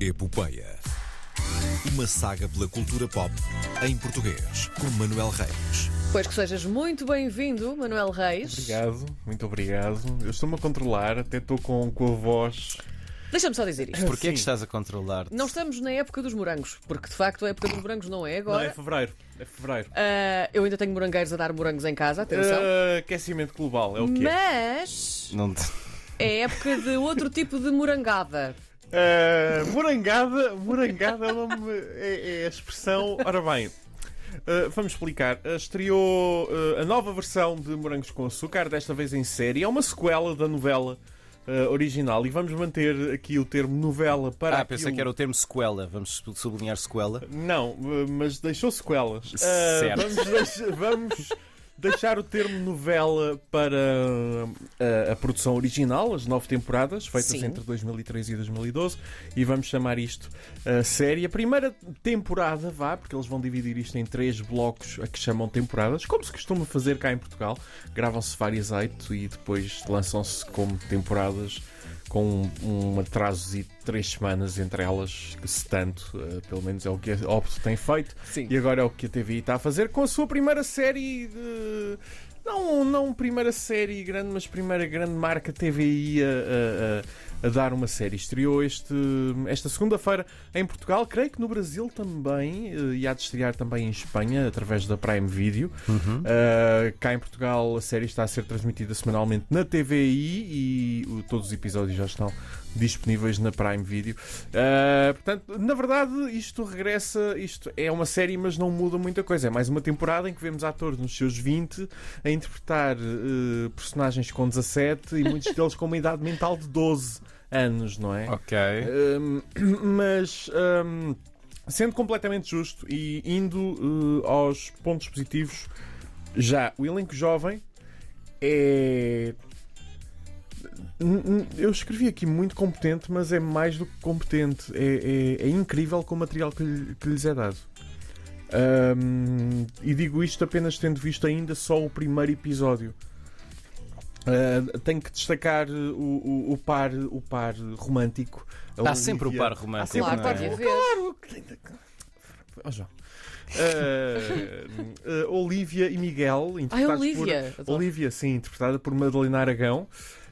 Epopeia. Uma saga pela cultura pop em português, com Manuel Reis. Pois que sejas muito bem-vindo, Manuel Reis. Obrigado, muito obrigado. Eu estou-me a controlar, até estou com, com a voz. Deixa-me só dizer isto. Porquê é que estás a controlar? Não estamos na época dos morangos, porque de facto a época dos morangos não é Não, é agora. fevereiro. É fevereiro. Ah, eu ainda tenho morangueiros a dar morangos em casa, atenção. Ah, aquecimento global, é o quê? Mas Não te- é época de outro tipo de morangada. Ah, morangada, morangada é, nome- é- é a expressão. Ora bem. ah, vamos explicar. Ah, estreou a nova versão de Morangos com Açúcar, desta vez em série. É uma sequela da novela original e vamos manter aqui o termo novela para Ah, aquilo... pensei que era o termo sequela. Vamos sublinhar sequela. Não, mas deixou sequelas. Certo. vamos, vamos deixar o termo novela para ah, a produção original, as nove temporadas, feitas Sim. entre 2013 e 2012, e vamos chamar isto a série. A primeira temporada, vá, porque eles vão dividir isto em três blocos a que chamam temporadas, como se costuma fazer cá em Portugal. Gravam-se várias oito e depois lançam-se como temporadas com um, um atraso de três semanas entre elas, que se tanto, eh, pelo menos é o que a Opto tem feito, Sim. e agora é o que a TVI está a fazer com a sua primeira série de. Não, não primeira série grande, mas primeira grande marca TVI a, a- a- a dar uma série. Estreou este, esta segunda-feira em Portugal, creio que no Brasil também, eh, e há de estrear também em Espanha, através da Prime Video. Uh, cá em Portugal a série está a ser transmitida semanalmente na TVI e o- todos os episódios já estão disponíveis na Prime Video. Uh, portanto, na verdade, isto regressa, isto é uma série, mas não muda muita coisa. É mais uma temporada em que vemos atores nos seus 20 a interpretar uh, personagens com 17 e muitos deles com uma idade mental de 12 anos, não é? Ok. Um, mas um, sendo completamente justo e indo uh, aos pontos positivos, já o elenco jovem é. Eu escrevi aqui muito competente, mas é mais do que competente. É, é- é incrível com o material que, lhe- que lhes é dado. Um, e digo isto apenas tendo visto ainda só o primeiro episódio. Uh, tenho que destacar uh, o, o- o par, o par romântico. Está sempre o Olivia- par romântico. Há sempre Claro, o par é? haver. Oh, João. Uh, uh, Olivia e Miguel, Ai, interpretados Olivia. por. Olivia, sim, interpretada por Madalena Aragão.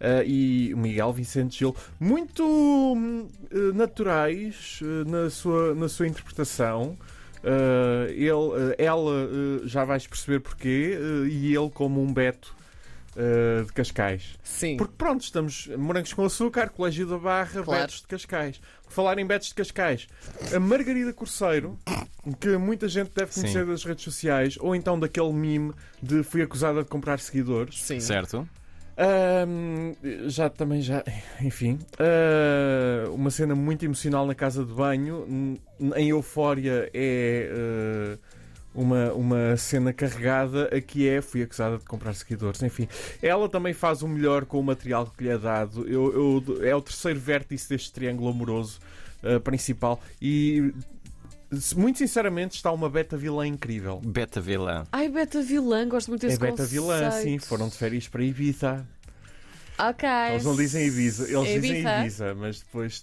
uh, e Miguel Vicente Gil, muito uh, naturais uh, na, sua, na sua interpretação. Uh, ele, uh, ela uh, já vais perceber porquê, uh, e ele como um Beto uh, de Cascais. Sim. Porque pronto, estamos morangos com açúcar, Colégio da Barra, Claro. Betos de Cascais. Por falar em Betos de Cascais, a Margarida Corceiro, que muita gente deve conhecer Sim. das redes sociais, ou então daquele meme de fui acusada de comprar seguidores. Sim. Certo? Ahm, já também já, enfim, ah, uma cena muito emocional na casa de banho. Em Eufória é ah, uma, uma cena carregada. Aqui é fui acusada de comprar seguidores. Enfim, ela também faz o melhor com o material que lhe é dado. Eu, eu- é o terceiro vértice deste triângulo amoroso ah, principal e muito sinceramente está uma beta vilã incrível. Beta vilã. Ai, Beta Vilã, gosto muito desse É beta conceito. vilã, sim. Foram de férias para Ibiza. Ok. Eles não dizem Ibiza, eles dizem Ibiza. Ibiza, mas depois.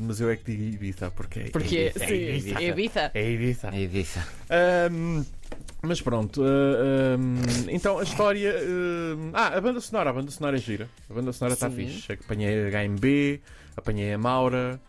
Mas eu é que digo Ibiza, porque é. Porque, é sim, Ibiza. é Ibiza. É Ibiza. É Ibiza. Ahm, mas pronto, ah, ahm, então a história. ahm, ah, a banda sonora, a banda sonora é gira. A banda sonora está fixe. Apanhei a HMB, apanhei a Maura,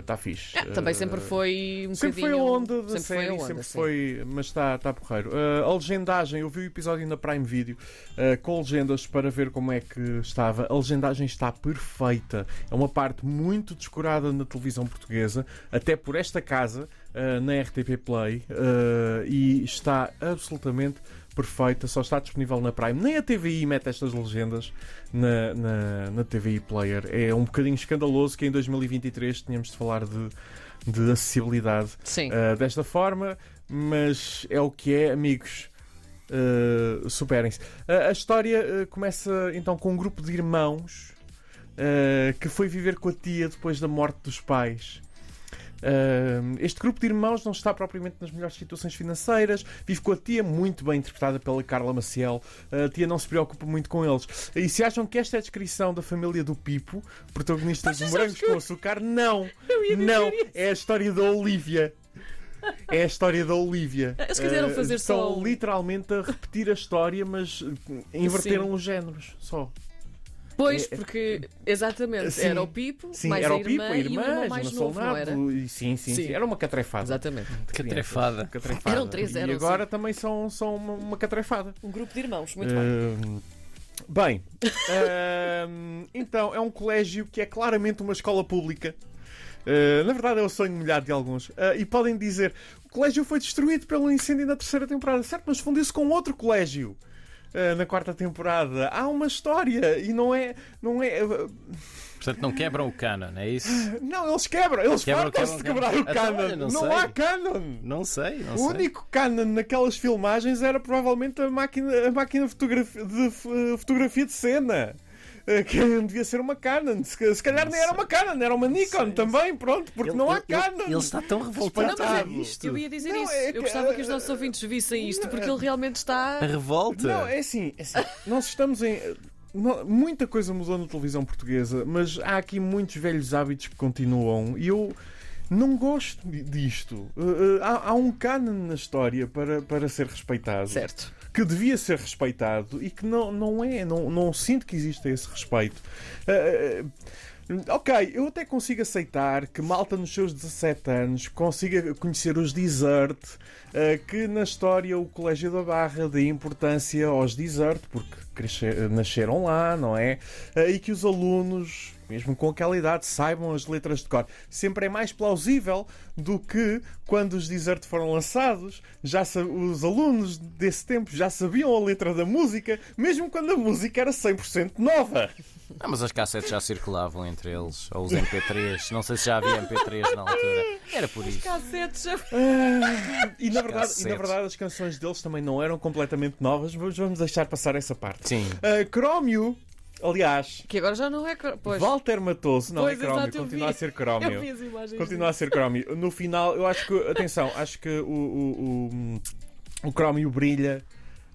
está fixe. Ah, também sempre Ah, foi um Sempre foi a bocadinho- onda da sempre série, foi onda, sempre sim. foi, mas está tá porreiro. Uh, a legendagem, eu vi o episódio na Prime Video uh, com legendas para ver como é que estava. A legendagem está perfeita. É uma parte muito descurada na televisão portuguesa, até por esta casa, uh, na RTP Play, uh, e está absolutamente perfeita. Só está disponível na Prime. Nem a TVI mete estas legendas na, na, na TVI Player. É um bocadinho escandaloso que em 2023 tínhamos de falar de, de acessibilidade uh, desta forma, mas é o que é, amigos. Uh, Superem-se. Uh, a história uh, começa então com um grupo de irmãos que foi viver com a tia depois da morte dos pais. Uh, este grupo de irmãos não está propriamente nas melhores situações financeiras, vive com a tia, muito bem interpretada pela Carla Maciel. A tia não se preocupa muito com eles. E se acham que esta é a descrição da família do Pipo, protagonista de Morangos com Açúcar, não! Não! É a história da Olivia. É a história da Olivia. Eles quiseram Uh, fazer estão só um- literalmente a repetir a história, mas uh, inverteram os géneros só. Pois, É- porque, exatamente, Sim. era o Pipo, Sim, mais era a o irmã, Pipo, a e irmã, o irmão mais novo, não era? E sim, sim, sim, Sim. Era uma catrefada. Exatamente. Catrefada. Catrefada. Eram três, eram, E agora também são, são uma, uma catrefada. Um grupo de irmãos, muito bem. Ahm, Bem, ahm, então é um colégio que é claramente uma escola pública. Ah, na verdade é o sonho molhado de alguns. Ah, e podem dizer: o colégio foi destruído pelo incêndio na terceira temporada, certo? Mas fundiu-se com outro colégio. Ah, na quarta temporada há uma história e não é, não é. Portanto, não quebram o canon, é isso? Não, eles quebram, eles Quebram, fartam-se de quebrar o. Então, canon. não não há canon. Não sei, não O sei. único canon naquelas filmagens era provavelmente a máquina, a máquina fotografi- de fotografia de cena. Eh, Que devia ser uma Canon. Se, se calhar nem era uma Canon, era uma Nikon sei. também, pronto, porque Ele- não há ele- Canon. Ele está tão Não, revoltado mas é, isto. eu ia dizer Não, isso. é eu que- gostava que os nossos ouvintes vissem isto, porque ele realmente A está. revolta. Não, é assim, é assim, nós estamos em. não- muita coisa mudou na televisão portuguesa, mas há aqui muitos velhos hábitos que continuam e eu não gosto di- disto. Eh, eh, há, há um canon na história para, para ser respeitado. Certo. que devia ser respeitado e que não, não é, não, não sinto que exista esse respeito. Ah, ok, eu até consigo aceitar que malta nos seus 17 anos consiga conhecer os desert, que na história o Colégio da Barra dê importância aos desert, porque crescer- nasceram lá, não é? E que os alunos mesmo com aquela idade, saibam as letras de cor. Sempre é mais plausível do que quando os Desert foram lançados, já os alunos desse tempo já sabiam a letra da música, mesmo quando a música era 100% nova. Ah, mas as cassetes já circulavam entre eles, ou os MP3. Não sei se já havia MP3 na altura. Era por isso. Cassetes. Ah, e, na verdade, e na Cassetes. verdade as canções deles também não eram completamente novas, mas vamos deixar passar essa parte. Sim. Ah, Crómio, aliás, Que agora já não é. Pois. Walter Matoso, não Pois, é Crómio, continua vi. a ser Crómio. Eu vi as imagens. Continua a ser Crómio. No final, eu acho que, atenção, acho que o, o, o, o Crómio brilha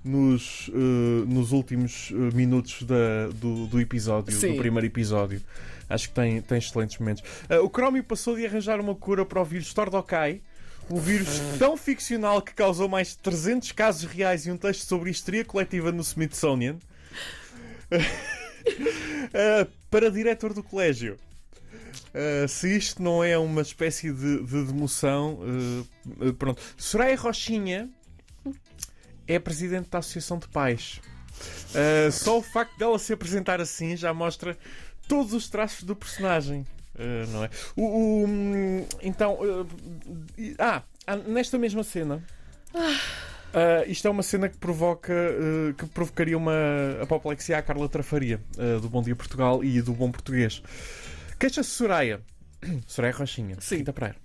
nos, eh, nos últimos eh, minutos da- do, do episódio, Sim. do primeiro episódio. Acho que tem, tem excelentes momentos. Eh, o Crómio passou de arranjar uma cura para o vírus Tordokai. O vírus tão ficcional que causou mais de 300 casos reais e um texto sobre histeria coletiva no Smithsonian. Eh, para diretor do colégio. Uh, se isto não é uma espécie de, de demoção, uh, uh, pronto. Soraya Rochinha é presidente da Associação de Pais. Uh, só o facto dela se apresentar assim já mostra todos os traços do personagem. Uh, não é? O, o, hum, então, uh, ah, ah, nesta mesma cena. Uh, isto é uma cena que provoca uh, que provocaria uma apoplexia à Carla Trafaria uh, do Bom Dia Portugal e do Bom Português. Queixa-se Soraya. Soraya Rochinha. Sim. Quinta Pereira.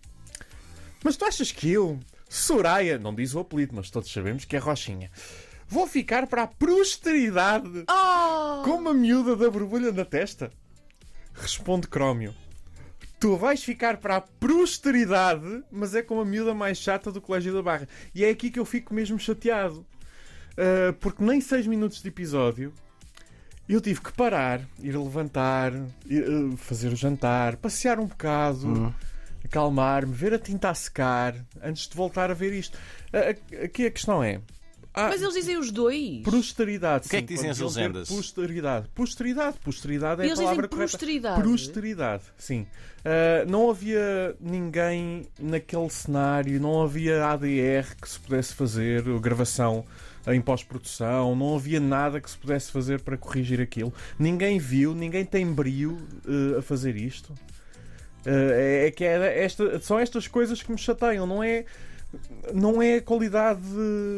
Mas tu achas que eu, Soraya, não diz o apelido, mas todos sabemos que é Rochinha, vou ficar para a posteridade Oh! com uma miúda da borbulha na testa? Responde Crómio. Tu vais ficar para a posteridade, mas é com a miúda mais chata do Colégio da Barra. E é aqui que eu fico mesmo chateado. Uh, porque nem seis minutos de episódio eu tive que parar, ir levantar, ir, uh, fazer o jantar, passear um bocado, acalmar-me, ver a tinta a secar, antes de voltar a ver isto. Uh, aqui a questão é. Há Mas eles dizem os dois. Posteridade. O que é sim, que dizem as dizem legendas? Posteridade. Posteridade. Posteridade é Eles a dizem palavra correta. posteridade. Posteridade, sim. Ah, não havia ninguém naquele cenário, não havia ADR que se pudesse fazer, ou gravação em pós-produção, não havia nada que se pudesse fazer para corrigir aquilo. Ninguém viu, ninguém tem brio eh, a fazer isto. Ah, é, é que é esta, são estas coisas que me chateiam, não é? Não é a qualidade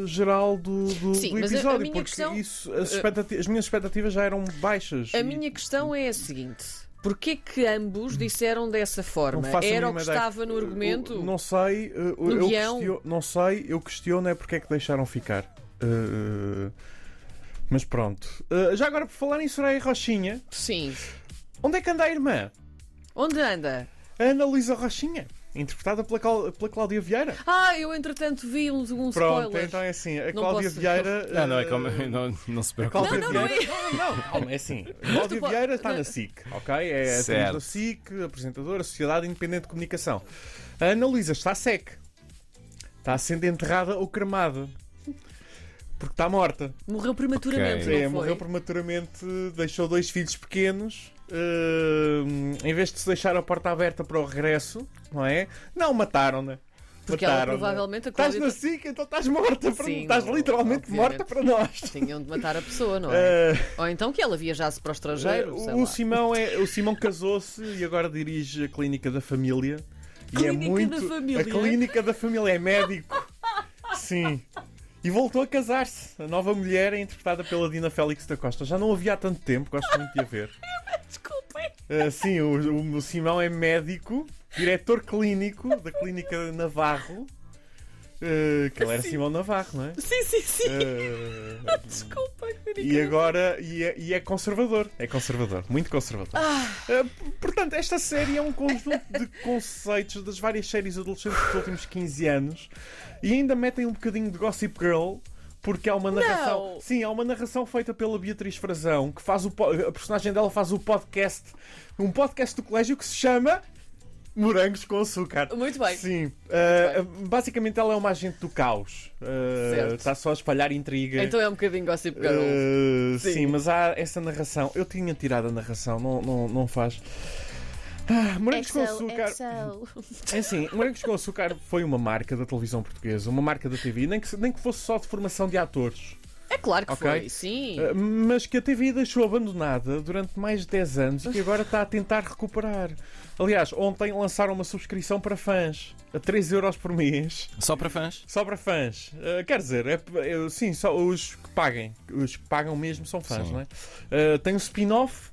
geral do, do, Sim, do episódio, porque questão- isso, as, expectati- as minhas expectativas já eram baixas. A E- minha questão é a seguinte: porquê que ambos disseram dessa forma? Era o que estava no argumento? Eu Não sei, eu guião? questiono, não sei, eu questiono é porque é que deixaram ficar. Uh, mas pronto. Uh, já agora, por falar em Soraya Rochinha, Sim. onde é que anda a irmã? Onde anda? A Ana Luísa Rochinha. Interpretada pela, pela Cláudia Vieira. Ah, eu entretanto vi um, um Pronto, spoiler. então é assim, a Não Cláudia posso- Vieira. Não, não é eh, como. Não, não se preocupe. Cláudia Não, não, não Vieira. Não, não, calma, é assim. A Cláudia Vieira está na SIC, ok? É atriz da SIC, apresentadora, Sociedade Independente de Comunicação. A Ana Luísa está sec. Está sendo enterrada ou cremada. Porque está morta. Morreu prematuramente, Ok. não É, morreu prematuramente, deixou dois filhos pequenos. Eh, em vez de se deixar a porta aberta para o regresso, não é? Não, mataram-na. Porque ela Mataram-na. provavelmente a Estás na SIC, então estás morta. para- Sim, estás literalmente obviamente. morta para nós. Tinham de matar a pessoa, não é? Eh, Ou então que ela viajasse para o estrangeiro, sei o, lá. Simão é, o Simão casou-se e agora dirige a Clínica da Família. e é Clínica muito. da Família? A Clínica da Família é médico. Sim. E voltou a casar-se. A nova mulher é interpretada pela Dina Félix da Costa. Já não a vi há tanto tempo, gosto muito de a ver. Uh, sim, o, o- Simão é médico, diretor clínico da Clínica Navarro. Uh, que ele era Simão Navarro, não é? Sim, sim, sim. Uh, Desculpem. e agora e é, e é conservador. É conservador, muito conservador. Uh, p- portanto, esta série é um conjunto de conceitos das várias séries adolescentes dos últimos 15 anos e ainda metem um bocadinho de Gossip Girl. Porque há uma narração. Não. Sim, há uma narração feita pela Beatriz Frazão, que faz o a personagem dela faz o podcast, um podcast do colégio que se chama Morangos com Açúcar. Muito bem. Sim. Uh, basicamente ela é uma agente do caos. Uh, Certo. está só a espalhar intriga. Então é um bocadinho Gossip Girl. Uh, Sim. sim. mas há essa narração. Eu tinha tirado a narração, não, não, não faz. Ah, morangos com açúcar. É assim, Morangos com Açúcar foi uma marca da televisão portuguesa, uma marca da TV, nem que, nem que fosse só de formação de atores. É claro que Ok. foi, sim. Uh, mas que a TV deixou abandonada durante mais de 10 anos e que agora está a tentar recuperar. Aliás, ontem lançaram uma subscrição para fãs a 3 euros por mês. Só para fãs? Só para fãs. Uh, quer dizer, é, é- sim, só os que paguem. Os que pagam mesmo são fãs, Sim. não é? Uh, tem um spin-off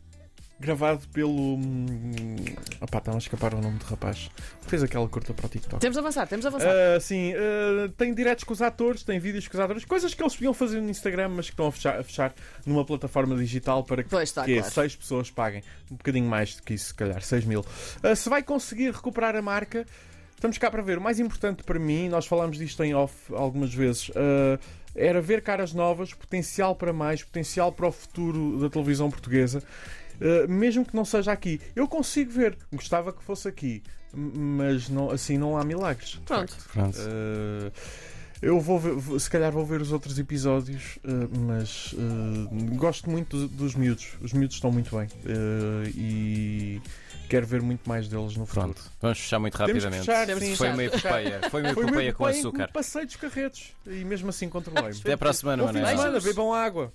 gravado pelo. Hum, opá, está a escapar o nome do rapaz. Fez aquela curta para o TikTok. Temos de avançar, temos de avançar. Uh, sim, uh, tem diretos com os atores, tem vídeos com os atores, coisas que eles podiam fazer no Instagram, mas que estão a fechar, a fechar numa plataforma digital para que, Pois está, que claro. seis pessoas paguem. Um bocadinho mais do que isso, se calhar, 6 mil. Uh, se vai conseguir recuperar a marca, estamos cá para ver. O mais importante para mim, nós falámos disto em off algumas vezes, uh, era ver caras novas, potencial para mais, potencial para o futuro da televisão portuguesa. Uh, mesmo que não seja aqui, eu consigo ver, gostava que fosse aqui, mas não, assim não há milagres. Pronto. Pronto. Uh, eu vou ver, se calhar vou ver os outros episódios, uh, mas uh, gosto muito dos, dos miúdos. Os miúdos estão muito bem uh, e quero ver muito mais deles no futuro. Pronto. Vamos fechar muito rapidamente. fechar, Temos sim. Foi fechar. uma epopeia. Foi uma epopeia com açúcar. Passei dos carretos e mesmo assim controlei-me. Até para a semana, semana, bebam água.